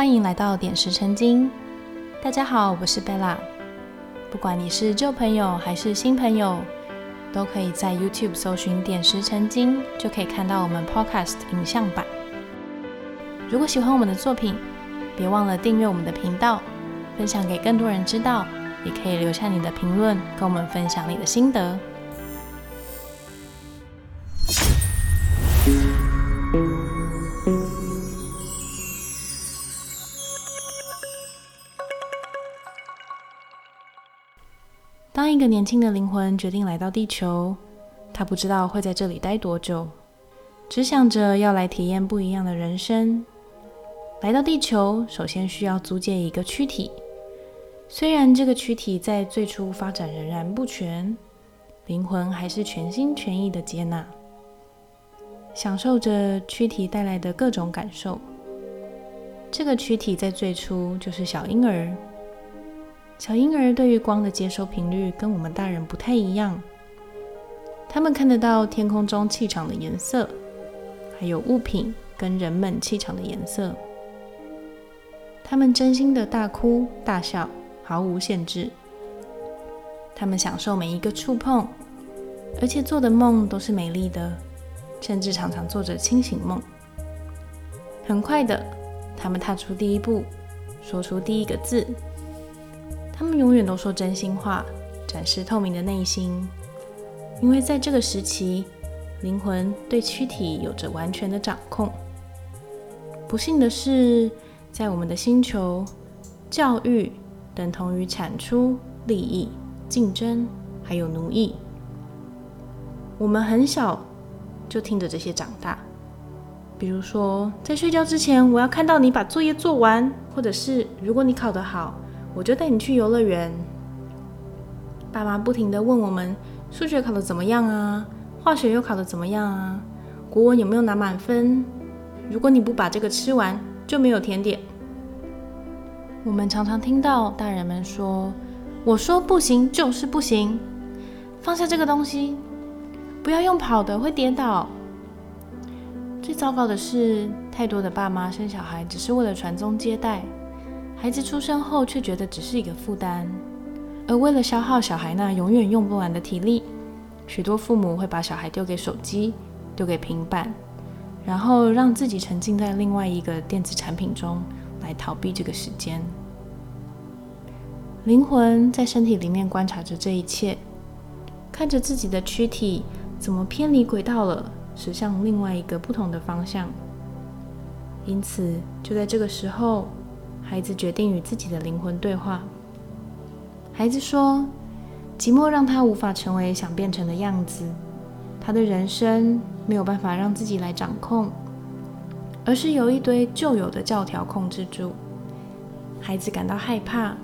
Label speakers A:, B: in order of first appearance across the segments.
A: 欢迎来到点石成金。大家好，我是贝拉。不管你是旧朋友还是新朋友，都可以在 YouTube 搜寻“点石成金”，就可以看到我们 Podcast 影像版。如果喜欢我们的作品，别忘了订阅我们的频道，分享给更多人知道。也可以留下你的评论，跟我们分享你的心得。个年轻的灵魂决定来到地球，他不知道会在这里待多久，只想着要来体验不一样的人生。来到地球，首先需要租借一个躯体。虽然这个躯体在最初发展仍然不全，灵魂还是全心全意的接纳，享受着躯体带来的各种感受。这个躯体在最初就是小婴儿，小婴儿对于光的接收频率跟我们大人不太一样，他们看得到天空中气场的颜色，还有物品跟人们气场的颜色，他们真心的大哭大笑。毫无限制，他们享受每一个触碰，而且做的梦都是美丽的，甚至常常做着清醒梦。很快的，他们踏出第一步，说出第一个字。他们永远都说真心话，展示透明的内心，因为在这个时期，灵魂对躯体有着完全的掌控。不幸的是，在我们的星球，教育。等同于产出、利益、竞争，还有奴役。我们很小就听着这些长大，比如说，在睡觉之前，我要看到你把作业做完，或者是如果你考得好，我就带你去游乐园。爸妈不停的问我们：数学考得怎么样啊？化学又考得怎么样啊？国文有没有拿满分？如果你不把这个吃完，就没有甜点。我们常常听到大人们说：“我说不行就是不行，放下这个东西，不要用跑的，会跌倒。”最糟糕的是，太多的爸妈生小孩只是为了传宗接代，孩子出生后却觉得只是一个负担，而为了消耗小孩那永远用不完的体力，许多父母会把小孩丢给手机，丢给平板，然后让自己沉浸在另外一个电子产品中。来逃避这个时间，灵魂在身体里面观察着这一切，看着自己的躯体怎么偏离轨道了，驶向另外一个不同的方向。因此，就在这个时候，孩子决定与自己的灵魂对话。孩子说：“寂寞让他无法成为想变成的样子，他的人生没有办法让自己来掌控。”而是由一堆旧有的教条控制住孩子，感到害怕，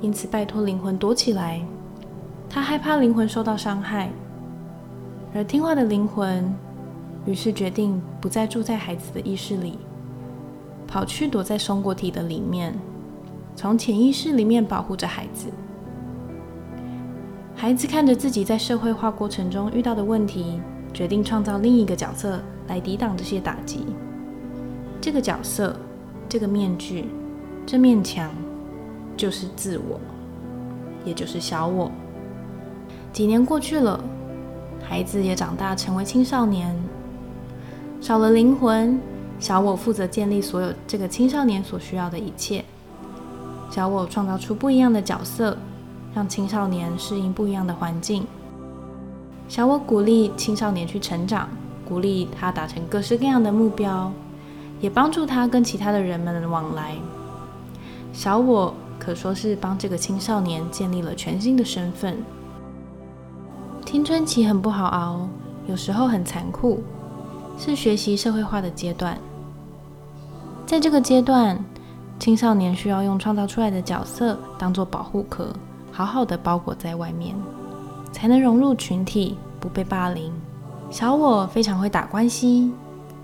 A: 因此拜托灵魂躲起来。他害怕灵魂受到伤害，而听话的灵魂于是决定不再住在孩子的意识里，跑去躲在松果体的里面，从潜意识里面保护着孩子。孩子看着自己在社会化过程中遇到的问题，决定创造另一个角色来抵挡这些打击。这个角色，这个面具，这面墙，就是自我，也就是小我。几年过去了，孩子也长大，成为青少年。少了灵魂，小我负责建立所有这个青少年所需要的一切。小我创造出不一样的角色，让青少年适应不一样的环境。小我鼓励青少年去成长，鼓励他达成各式各样的目标。也帮助他跟其他的人们往来。小我可说是帮这个青少年建立了全新的身份。青春期很不好熬，有时候很残酷，是学习社会化的阶段。在这个阶段，青少年需要用创造出来的角色当做保护壳，好好的包裹在外面，才能融入群体，不被霸凌。小我非常会打关系，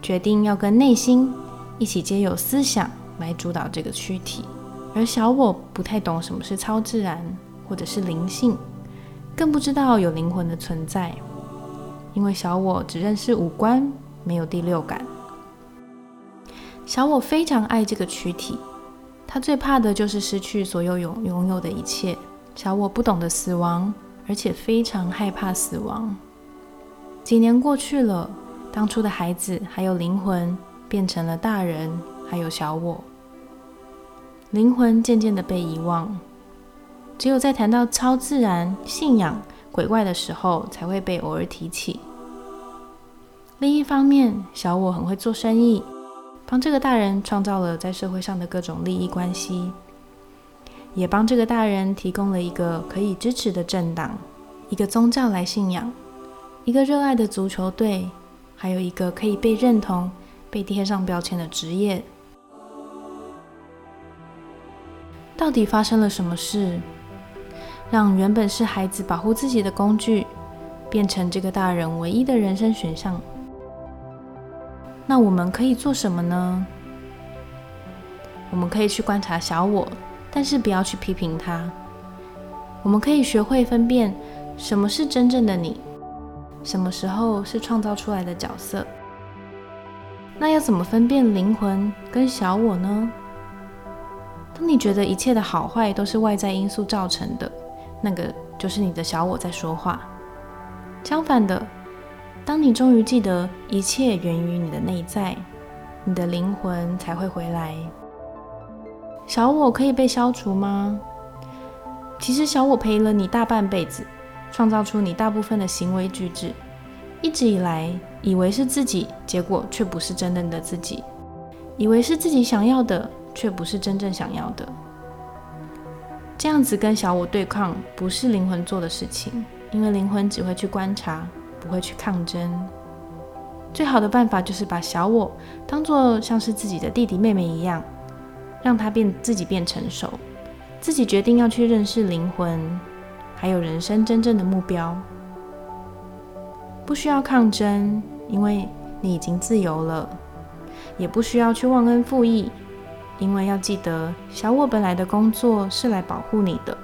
A: 决定要跟内心。一起皆有思想来主导这个躯体，而小我不太懂什么是超自然或者是灵性，更不知道有灵魂的存在，因为小我只认识五官，没有第六感。小我非常爱这个躯体，他最怕的就是失去所有拥拥有的一切。小我不懂得死亡，而且非常害怕死亡。几年过去了，当初的孩子还有灵魂变成了大人，还有小我。灵魂渐渐的被遗忘，只有在谈到超自然、信仰、鬼怪的时候，才会被偶尔提起。另一方面，小我很会做生意，帮这个大人创造了在社会上的各种利益关系。也帮这个大人提供了一个可以支持的政党，一个宗教来信仰，一个热爱的足球队，还有一个可以被认同、被贴上标签的职业。到底发生了什么事，让原本是孩子保护自己的工具，变成这个大人唯一的人生选项？那我们可以做什么呢？我们可以去观察小我。但是不要去批评他。我们可以学会分辨什么是真正的你，什么时候是创造出来的角色。那要怎么分辨灵魂跟小我呢？当你觉得一切的好坏都是外在因素造成的，那个就是你的小我在说话。相反的，当你终于记得一切源于你的内在，你的灵魂才会回来。小我可以被消除吗？其实小我陪了你大半辈子，创造出你大部分的行为举止，一直以来以为是自己，结果却不是真正的自己；以为是自己想要的，却不是真正想要的。这样子跟小我对抗，不是灵魂做的事情，因为灵魂只会去观察，不会去抗争。最好的办法就是把小我当做像是自己的弟弟妹妹一样。让他变自己变成熟，自己决定要去认识灵魂，还有人生真正的目标。不需要抗争，因为你已经自由了；也不需要去忘恩负义，因为要记得小我本来的工作是来保护你的。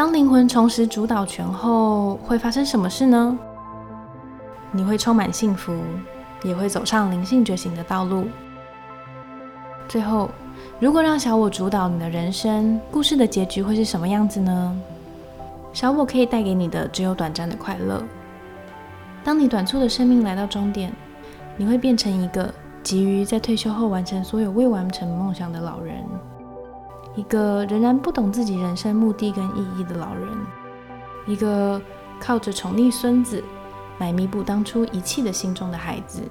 A: 当灵魂重拾主导权后，会发生什么事呢？你会充满幸福，也会走上灵性觉醒的道路。最后，如果让小我主导你的人生，故事的结局会是什么样子呢？小我可以带给你的只有短暂的快乐。当你短促的生命来到终点，你会变成一个急于在退休后完成所有未完成梦想的老人，一个仍然不懂自己人生目的跟意义的老人，一个靠着宠溺孙子来弥补当初遗弃的心中的孩子。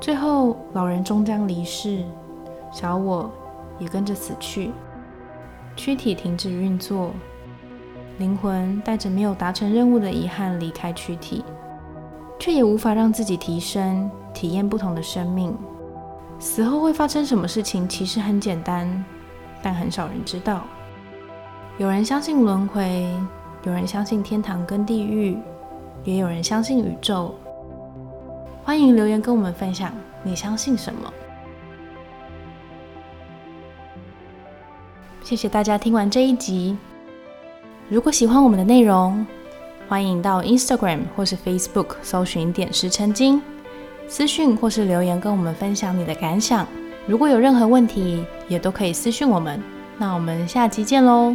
A: 最后，老人终将离世。小我也跟着死去，躯体停止运作，灵魂带着没有达成任务的遗憾离开躯体，却也无法让自己提升，体验不同的生命。死后会发生什么事情？其实很简单，但很少人知道。有人相信轮回，有人相信天堂跟地狱，也有人相信宇宙。欢迎留言跟我们分享，你相信什么？谢谢大家听完这一集。如果喜欢我们的内容，欢迎到 Instagram 或是 Facebook 搜寻“点石成金”，私讯或是留言跟我们分享你的感想。如果有任何问题，也都可以私讯我们。那我们下期见喽！